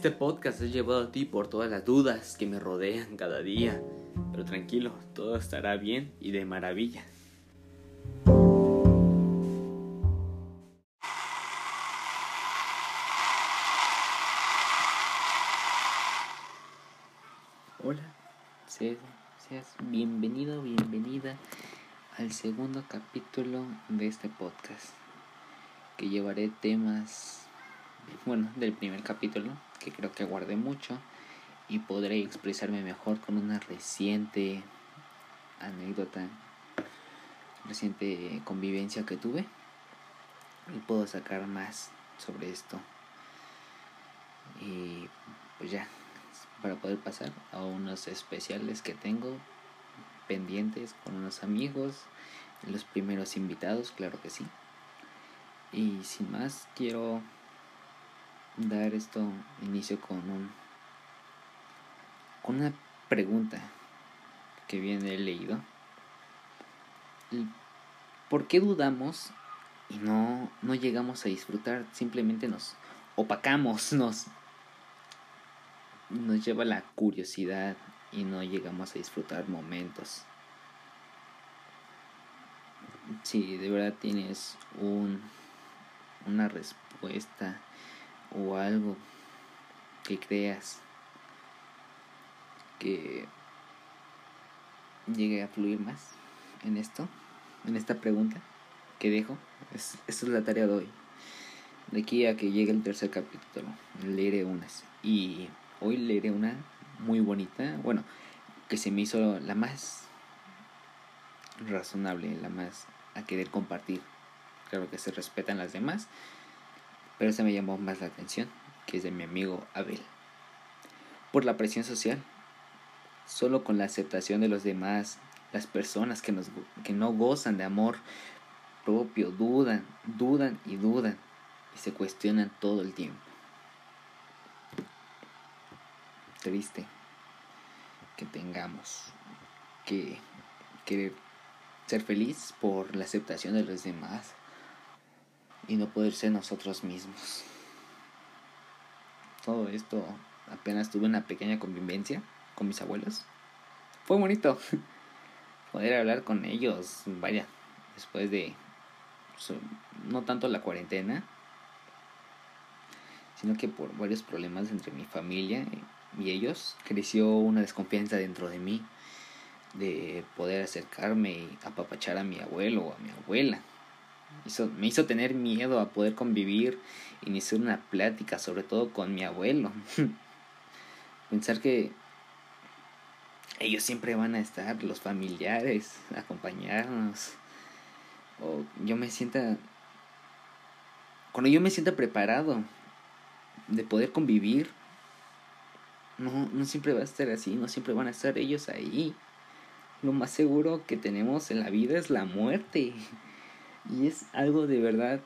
Este podcast es llevado a ti por todas las dudas que me rodean cada día. Pero tranquilo, todo estará bien y de maravilla. Hola, seas, seas bienvenido, bienvenida al segundo capítulo de este podcast que llevaré temas, bueno, del primer capítulo, que creo que guardé mucho, y podré expresarme mejor con una reciente anécdota, reciente convivencia que tuve, y puedo sacar más sobre esto. Y pues ya, para poder pasar a unos especiales que tengo pendientes con unos amigos, los primeros invitados, claro que sí. Y sin más, quiero dar esto inicio con un con una pregunta que viene leído. ¿Por qué dudamos y no, no llegamos a disfrutar? Simplemente nos opacamos, nos, nos lleva la curiosidad y no llegamos a disfrutar momentos. Si de verdad tienes un una respuesta o algo que creas que llegue a fluir más en esto, en esta pregunta que dejo. Es, es la tarea de hoy. De aquí a que llegue el tercer capítulo, leeré unas. Y hoy leeré una muy bonita, bueno, que se me hizo la más razonable, la más a querer compartir claro que se respetan las demás, pero esa me llamó más la atención, que es de mi amigo Abel. Por la presión social, solo con la aceptación de los demás, las personas que, nos, que no gozan de amor propio dudan, dudan y dudan y se cuestionan todo el tiempo. Triste que tengamos que querer ser feliz por la aceptación de los demás y no poder ser nosotros mismos. Todo esto apenas tuve una pequeña convivencia con mis abuelos. Fue bonito poder hablar con ellos, vaya, después de no tanto la cuarentena, sino que por varios problemas entre mi familia y ellos creció una desconfianza dentro de mí de poder acercarme y apapachar a mi abuelo o a mi abuela me hizo tener miedo a poder convivir, iniciar una plática, sobre todo con mi abuelo. Pensar que ellos siempre van a estar, los familiares, acompañarnos. O yo me sienta. Cuando yo me sienta preparado de poder convivir, no, no siempre va a estar así, no siempre van a estar ellos ahí. Lo más seguro que tenemos en la vida es la muerte. Y es algo de verdad,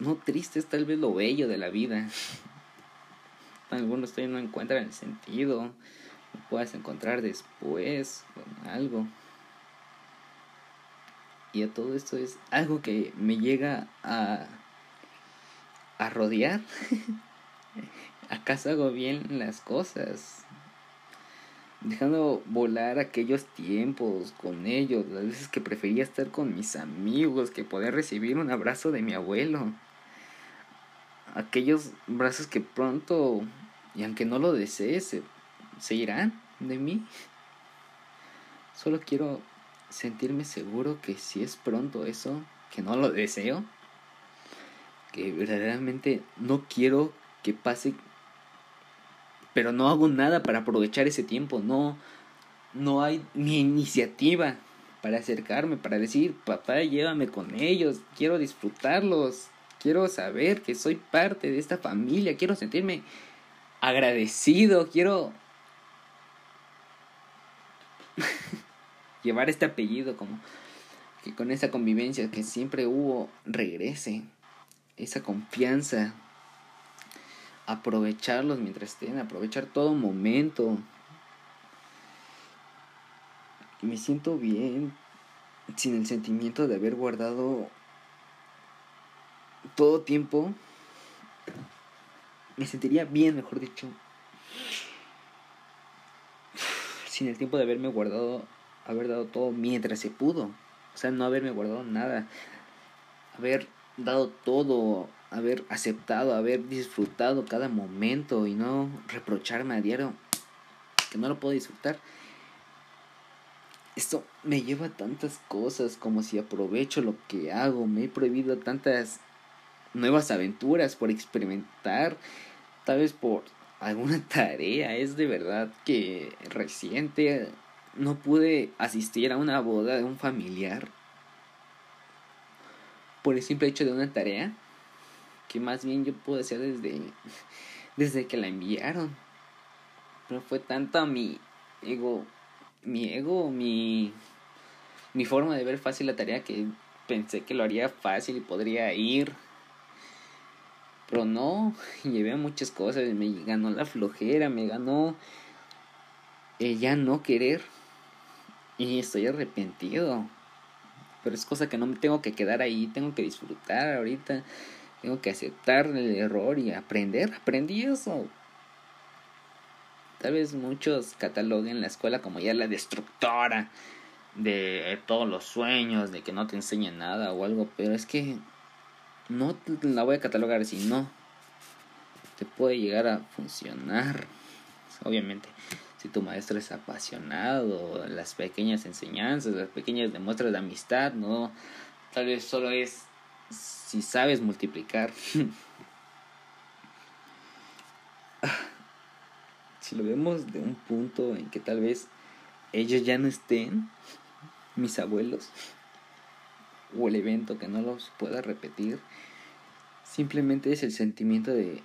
no triste, es tal vez lo bello de la vida. Algunos todavía no encuentran el sentido, lo puedes encontrar después con algo. Y a todo esto es algo que me llega a, a rodear. ¿Acaso hago bien las cosas? Dejando volar aquellos tiempos con ellos, las veces que prefería estar con mis amigos, que poder recibir un abrazo de mi abuelo. Aquellos brazos que pronto, y aunque no lo desee, se, irán de mí. Solo quiero sentirme seguro que si es pronto eso, que no lo deseo, que verdaderamente no quiero que pase pero no hago nada para aprovechar ese tiempo, no, no hay ni iniciativa para acercarme, para decir, papá, llévame con ellos, quiero disfrutarlos, quiero saber que soy parte de esta familia, quiero sentirme agradecido, quiero llevar este apellido como que con esa convivencia que siempre hubo regrese, esa confianza aprovecharlos mientras estén, aprovechar todo momento. Me siento bien sin el sentimiento de haber guardado todo tiempo me sentiría bien, mejor dicho, sin el tiempo de haberme guardado, haber dado todo mientras se pudo. O sea, no haberme guardado nada. Haber dado todo, haber aceptado, haber disfrutado cada momento y no reprocharme a diario que no lo puedo disfrutar. Esto me lleva a tantas cosas como si aprovecho lo que hago. Me he prohibido tantas nuevas aventuras por experimentar, tal vez por alguna tarea. Es de verdad que reciente no pude asistir a una boda de un familiar por el simple hecho de una tarea que más bien yo pude hacer desde, desde que la enviaron. Pero fue tanta mi ego, mi ego, mi, mi forma de ver fácil la tarea que pensé que lo haría fácil y podría ir. Pero no, llevé muchas cosas, me ganó la flojera, me ganó el ya no querer. Y estoy arrepentido. Pero es cosa que no me tengo que quedar ahí, tengo que disfrutar ahorita. Tengo que aceptar el error y aprender. Aprendí eso. Tal vez muchos cataloguen la escuela como ya la destructora de todos los sueños, de que no te enseña nada o algo, pero es que no la voy a catalogar así, no. Te puede llegar a funcionar. Obviamente, si tu maestro es apasionado, las pequeñas enseñanzas, las pequeñas demuestras de amistad, no. Tal vez solo es si sabes multiplicar. si lo vemos de un punto en que tal vez ellos ya no estén, mis abuelos, o el evento que no los pueda repetir, simplemente es el sentimiento de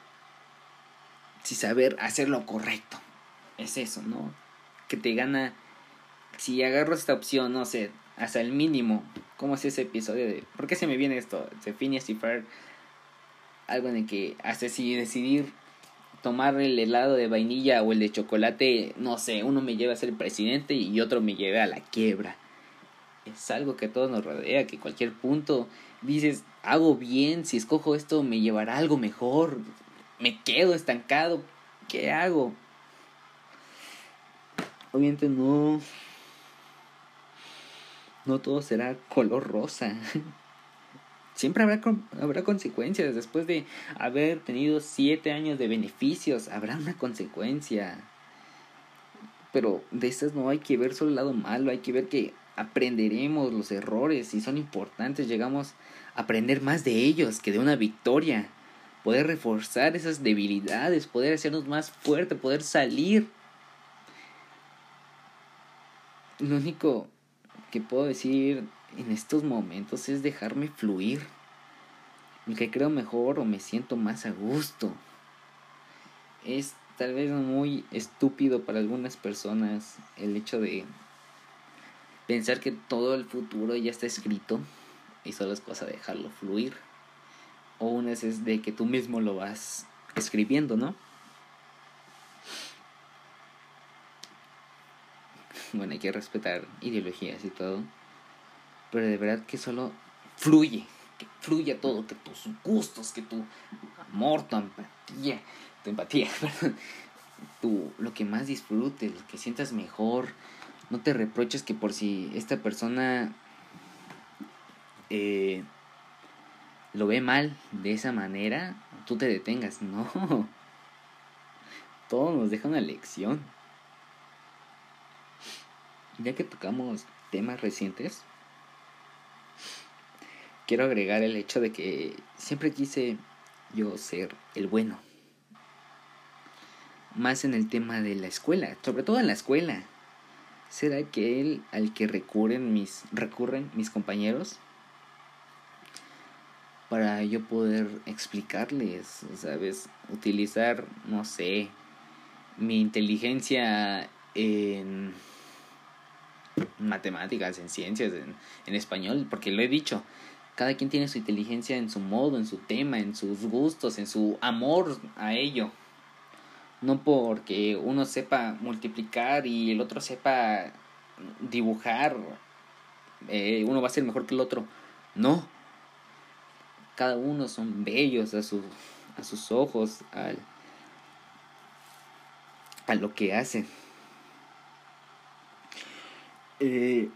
si saber hacer lo correcto. Es eso, ¿no? Que te gana, si agarro esta opción, no sé, hasta el mínimo, ¿cómo es ese episodio de... ¿Por qué se me viene esto? De Phineas y algo en el que hasta si decidir tomar el helado de vainilla o el de chocolate, no sé, uno me lleva a ser presidente y otro me lleva a la quiebra. Es algo que a todos nos rodea, que cualquier punto dices, hago bien, si escojo esto me llevará algo mejor, me quedo estancado, ¿qué hago? Obviamente no, no todo será color rosa. Siempre habrá, habrá consecuencias. Después de haber tenido siete años de beneficios, habrá una consecuencia. Pero de estas no hay que ver solo el lado malo, hay que ver que aprenderemos los errores y son importantes. Llegamos a aprender más de ellos que de una victoria. Poder reforzar esas debilidades, poder hacernos más fuertes, poder salir. Lo único que puedo decir en estos momentos es dejarme fluir. El que creo mejor o me siento más a gusto. Es tal vez muy estúpido para algunas personas el hecho de pensar que todo el futuro ya está escrito y solo es cosa de dejarlo fluir. O una es de que tú mismo lo vas escribiendo, ¿no? Bueno, hay que respetar ideologías y todo pero de verdad que solo fluye, que fluya todo, que tus gustos, que tu amor, tu empatía, tu empatía, perdón, tu, lo que más disfrutes, lo que sientas mejor, no te reproches que por si esta persona eh, lo ve mal de esa manera, tú te detengas, no. Todo nos deja una lección. Ya que tocamos temas recientes, quiero agregar el hecho de que siempre quise yo ser el bueno. Más en el tema de la escuela, sobre todo en la escuela. Ser aquel al que recurren mis, recurren mis compañeros para yo poder explicarles, ¿sabes? Utilizar, no sé, mi inteligencia en matemáticas, en ciencias, en, en español, porque lo he dicho, cada quien tiene su inteligencia en su modo, en su tema, en sus gustos, en su amor a ello. No porque uno sepa multiplicar y el otro sepa dibujar, eh, uno va a ser mejor que el otro. No. Cada uno son bellos a, su, a sus ojos, al, a lo que hacen. Eh,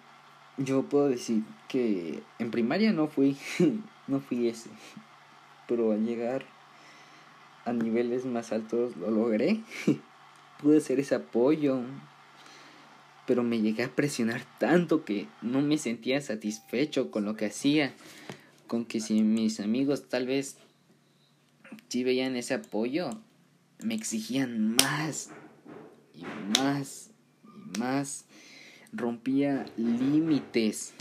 yo puedo decir que en primaria no fui, no fui ese, pero al llegar a niveles más altos lo logré. Pude hacer ese apoyo, pero me llegué a presionar tanto que no me sentía satisfecho con lo que hacía, con que si mis amigos tal vez si veían ese apoyo, me exigían más y más y más, rompía límites.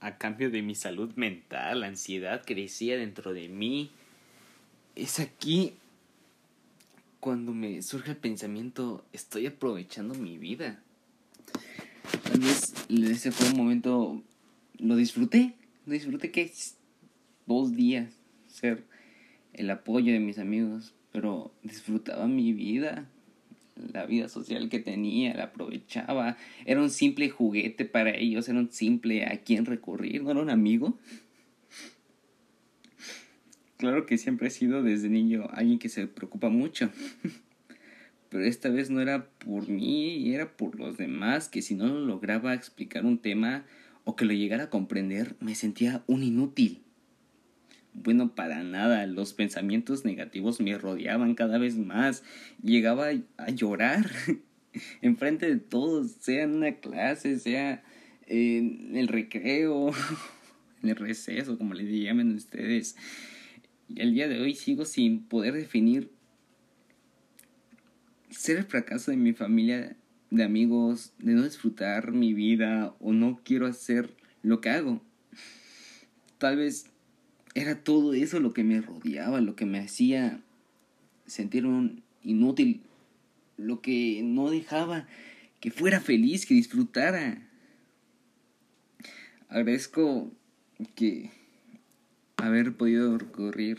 A cambio de mi salud mental, la ansiedad crecía dentro de mí. Es aquí cuando me surge el pensamiento, estoy aprovechando mi vida. Tal vez ese fue un momento, lo disfruté, lo disfruté que dos días ser el apoyo de mis amigos, pero disfrutaba mi vida, la vida social que tenía, la aprovechaba, era un simple juguete para ellos, era un simple a quien recurrir, no era un amigo. Claro que siempre he sido desde niño alguien que se preocupa mucho. Pero esta vez no era por mí, era por los demás, que si no lo lograba explicar un tema o que lo llegara a comprender, me sentía un inútil. Bueno, para nada, los pensamientos negativos me rodeaban cada vez más. Llegaba a llorar enfrente de todos, sea en una clase, sea en el recreo, en el receso, como le llamen ustedes. Y el día de hoy sigo sin poder definir ser el fracaso de mi familia, de amigos, de no disfrutar mi vida o no quiero hacer lo que hago. Tal vez era todo eso lo que me rodeaba, lo que me hacía sentir un inútil, lo que no dejaba que fuera feliz, que disfrutara. Agradezco que haber podido recurrir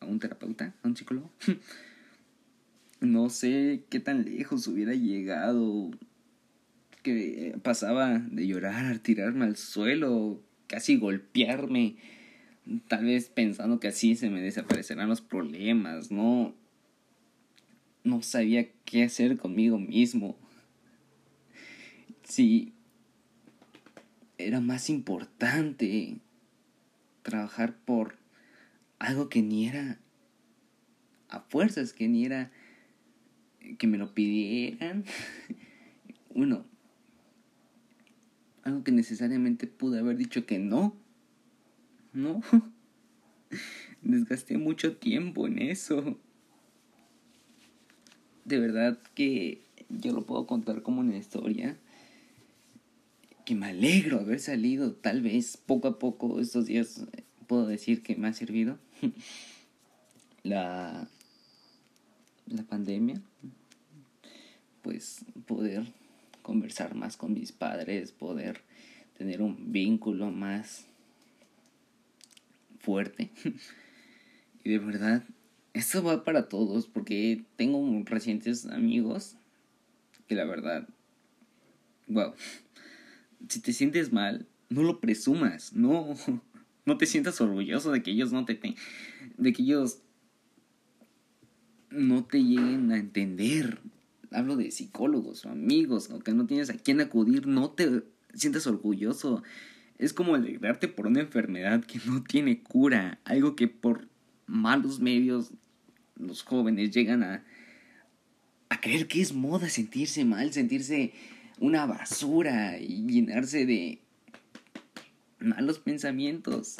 a un terapeuta, a un psicólogo. no sé qué tan lejos hubiera llegado, que pasaba de llorar, tirarme al suelo, casi golpearme, tal vez pensando que así se me desaparecerán los problemas, no no sabía qué hacer conmigo mismo. Si era más importante trabajar por algo que ni era a fuerzas, que ni era que me lo pidieran. Uno, algo que necesariamente pude haber dicho que no. No. Desgasté mucho tiempo en eso. De verdad que yo lo puedo contar como una historia que me alegro haber salido, tal vez poco a poco estos días puedo decir que me ha servido la, la pandemia, pues poder conversar más con mis padres, poder tener un vínculo más fuerte. y de verdad, esto va para todos porque tengo recientes amigos que la verdad, wow, si te sientes mal, no lo presumas, no, no te sientas orgulloso de que ellos no te, de que ellos no te lleguen a entender. Hablo de psicólogos o amigos, o que no tienes a quién acudir, no te sientas orgulloso. Es como alegrarte por una enfermedad que no tiene cura, algo que por malos medios los jóvenes llegan a, a creer que es moda sentirse mal, sentirse una basura y llenarse de malos pensamientos.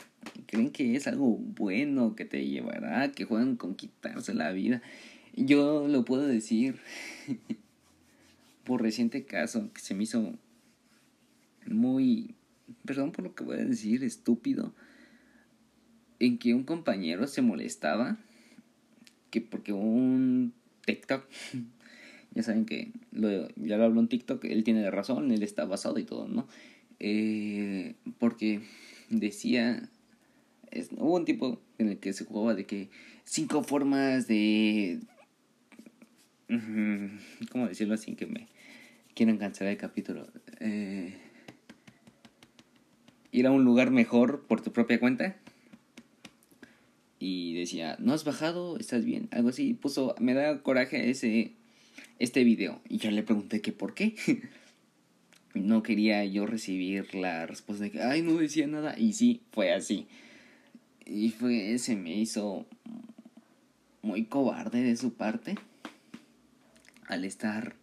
Creen que es algo bueno que te llevará, que juegan con quitarse la vida. Yo lo puedo decir por reciente caso que se me hizo muy, perdón por lo que voy a decir, estúpido, en que un compañero se molestaba que porque un TikTok ya saben que lo, ya lo habló en TikTok, él tiene razón, él está basado y todo, ¿no? Eh, porque decía, es, hubo un tipo en el que se jugaba de que cinco formas de... ¿Cómo decirlo así? Que me quieran cancelar el capítulo. Eh, ir a un lugar mejor por tu propia cuenta. Y decía, ¿no has bajado? ¿Estás bien? Algo así. Puso, me da coraje ese, este video. Y yo le pregunté que por qué. no quería yo recibir la respuesta de que, ay, no decía nada. Y sí, fue así. Y fue, se me hizo muy cobarde de su parte al estar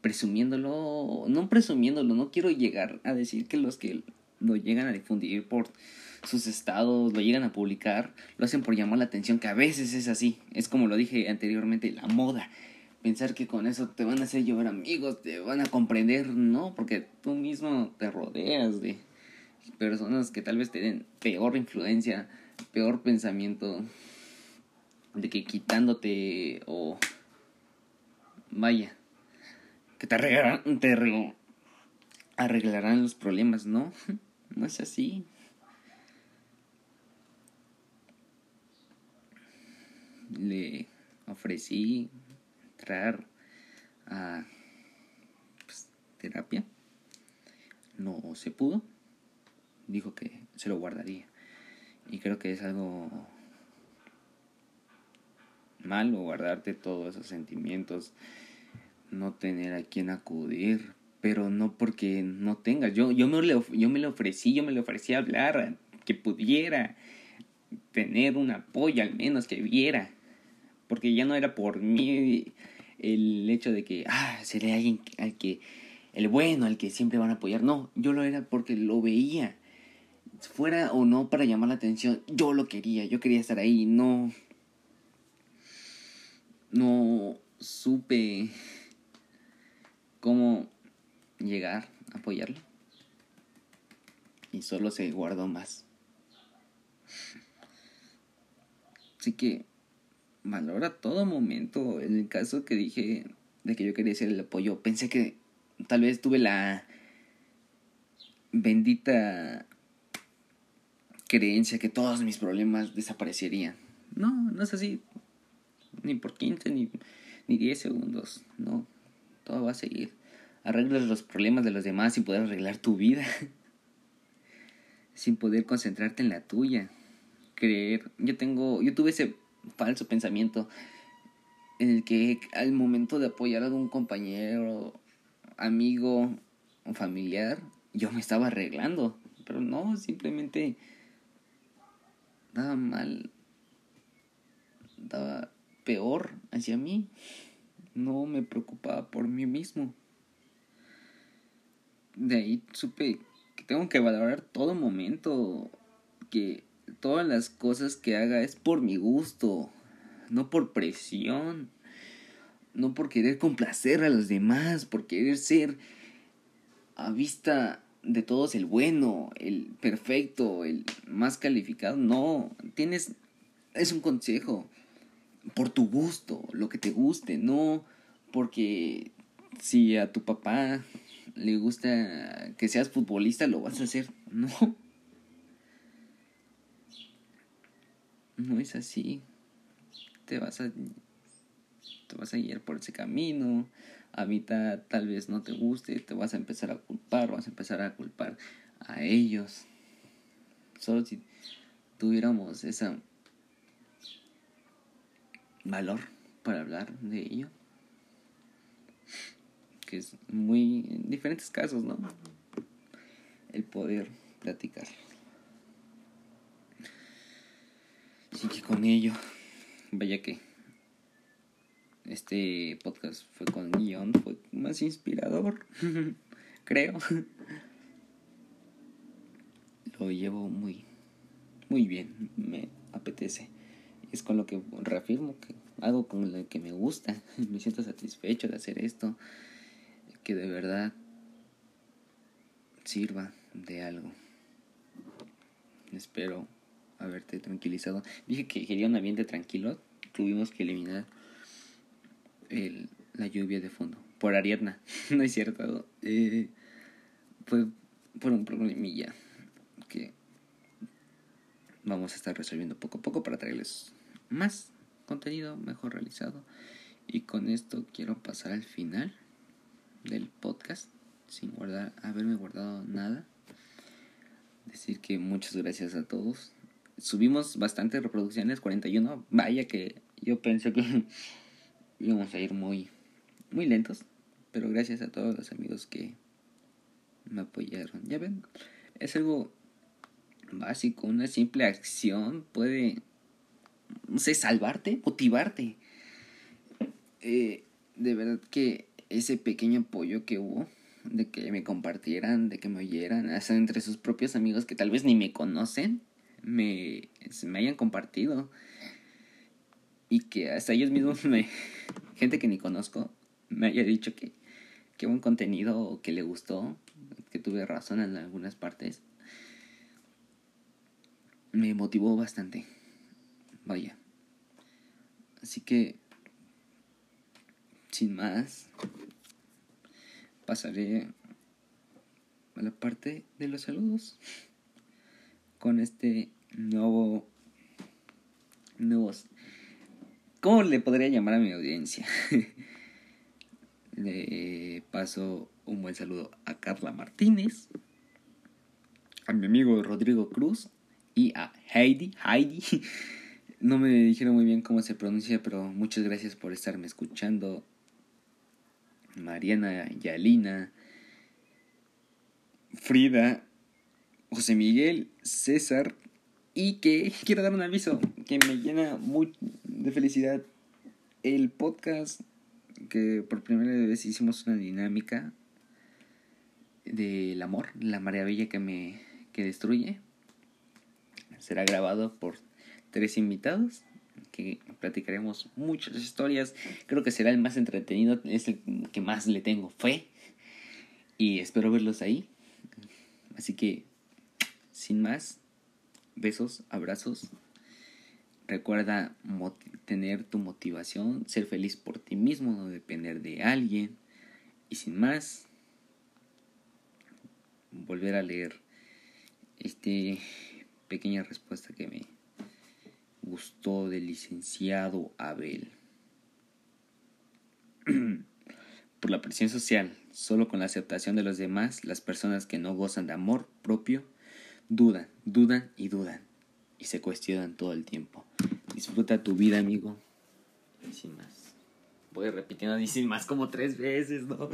presumiéndolo, no presumiéndolo, no quiero llegar a decir que los que lo llegan a difundir por sus estados, lo llegan a publicar, lo hacen por llamar la atención, que a veces es así, es como lo dije anteriormente, la moda. Pensar que con eso te van a hacer llevar amigos, te van a comprender, no, porque tú mismo te rodeas de personas que tal vez tienen peor influencia, peor pensamiento, de que quitándote o vaya, que te arreglarán, te arreglarán los problemas, ¿no? No es así. Le ofrecí entrar a pues, terapia. No se pudo. Dijo que se lo guardaría. Y creo que es algo malo guardarte todos esos sentimientos, no tener a quien acudir, pero no porque no tengas. Yo, yo, me, le, yo me le ofrecí, yo me le ofrecí hablar, que pudiera tener un apoyo al menos, que viera, porque ya no era por mí el hecho de que, ah, seré alguien al que, el bueno, al que siempre van a apoyar, no, yo lo era porque lo veía. Fuera o no para llamar la atención, yo lo quería, yo quería estar ahí, no no supe cómo llegar a apoyarlo. Y solo se guardó más. Así que valora todo momento. En el caso que dije de que yo quería hacer el apoyo, pensé que tal vez tuve la bendita creencia que todos mis problemas desaparecerían. No, no es así ni por 15 ni, ni 10 segundos. No, todo va a seguir. Arreglas los problemas de los demás sin poder arreglar tu vida. sin poder concentrarte en la tuya. Creer. Yo tengo. Yo tuve ese falso pensamiento en el que al momento de apoyar a algún compañero, amigo o familiar, yo me estaba arreglando. Pero no, simplemente daba mal. Daba peor hacia mí. No me preocupaba por mí mismo. De ahí supe que tengo que valorar todo momento, que todas las cosas que haga es por mi gusto, no por presión, no por querer complacer a los demás, por querer ser a vista de todos el bueno, el perfecto, el más calificado. No, tienes, es un consejo por tu gusto, lo que te guste, no porque si a tu papá le gusta que seas futbolista, lo vas a hacer. No. No es así. Te vas a te vas a ir por ese camino. A mitad tal vez no te guste, te vas a empezar a culpar, vas a empezar a culpar a ellos. Solo si tuviéramos esa valor para hablar de ello. Que es muy en diferentes casos, ¿no? El poder platicar. Así que con ello, vaya que este podcast fue con guion, fue más inspirador, creo. Lo llevo muy, muy bien, me apetece es con lo que reafirmo que hago con lo que me gusta, me siento satisfecho de hacer esto, que de verdad sirva de algo. Espero haberte tranquilizado. Dije que quería un ambiente tranquilo, tuvimos que eliminar el, la lluvia de fondo. Por Ariadna, no es cierto. Eh, fue por un problemilla que vamos a estar resolviendo poco a poco para traerles más contenido mejor realizado. Y con esto quiero pasar al final del podcast sin guardar, haberme guardado nada. Decir que muchas gracias a todos. subimos bastantes reproducciones, 41. Vaya que yo pensé que íbamos a ir muy, muy lentos. Pero gracias a todos los amigos que me apoyaron. Ya ven, es algo básico, una simple acción puede, no sé, salvarte, motivarte. Eh, de verdad que ese pequeño apoyo que hubo, de que me compartieran, de que me oyeran, hasta entre sus propios amigos que tal vez ni me conocen, me, me hayan compartido. Y que hasta ellos mismos, me, gente que ni conozco, me haya dicho que, que buen contenido que le gustó, que tuve razón en algunas partes me motivó bastante. Vaya. Así que, sin más, pasaré a la parte de los saludos con este nuevo nuevos ¿Cómo le podría llamar a mi audiencia? le paso un buen saludo a Carla Martínez, a mi amigo Rodrigo Cruz y a Heidi. Heidi. No me dijeron muy bien cómo se pronuncia, pero muchas gracias por estarme escuchando. Mariana, Yalina, Frida, José Miguel, César. Y que quiero dar un aviso que me llena muy de felicidad. El podcast que por primera vez hicimos una dinámica del amor, la maravilla que me que destruye será grabado por tres invitados que platicaremos muchas historias. Creo que será el más entretenido, es el que más le tengo fe y espero verlos ahí. Así que, sin más, besos, abrazos. Recuerda tener tu motivación, ser feliz por ti mismo, no depender de alguien. Y sin más, volver a leer este pequeña respuesta que me gustó del licenciado Abel. Por la presión social, solo con la aceptación de los demás, las personas que no gozan de amor propio dudan, dudan y dudan y se cuestionan todo el tiempo. Disfruta tu vida, amigo. Y sin más. Voy repitiendo y sin más como tres veces, ¿no?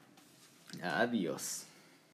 Adiós.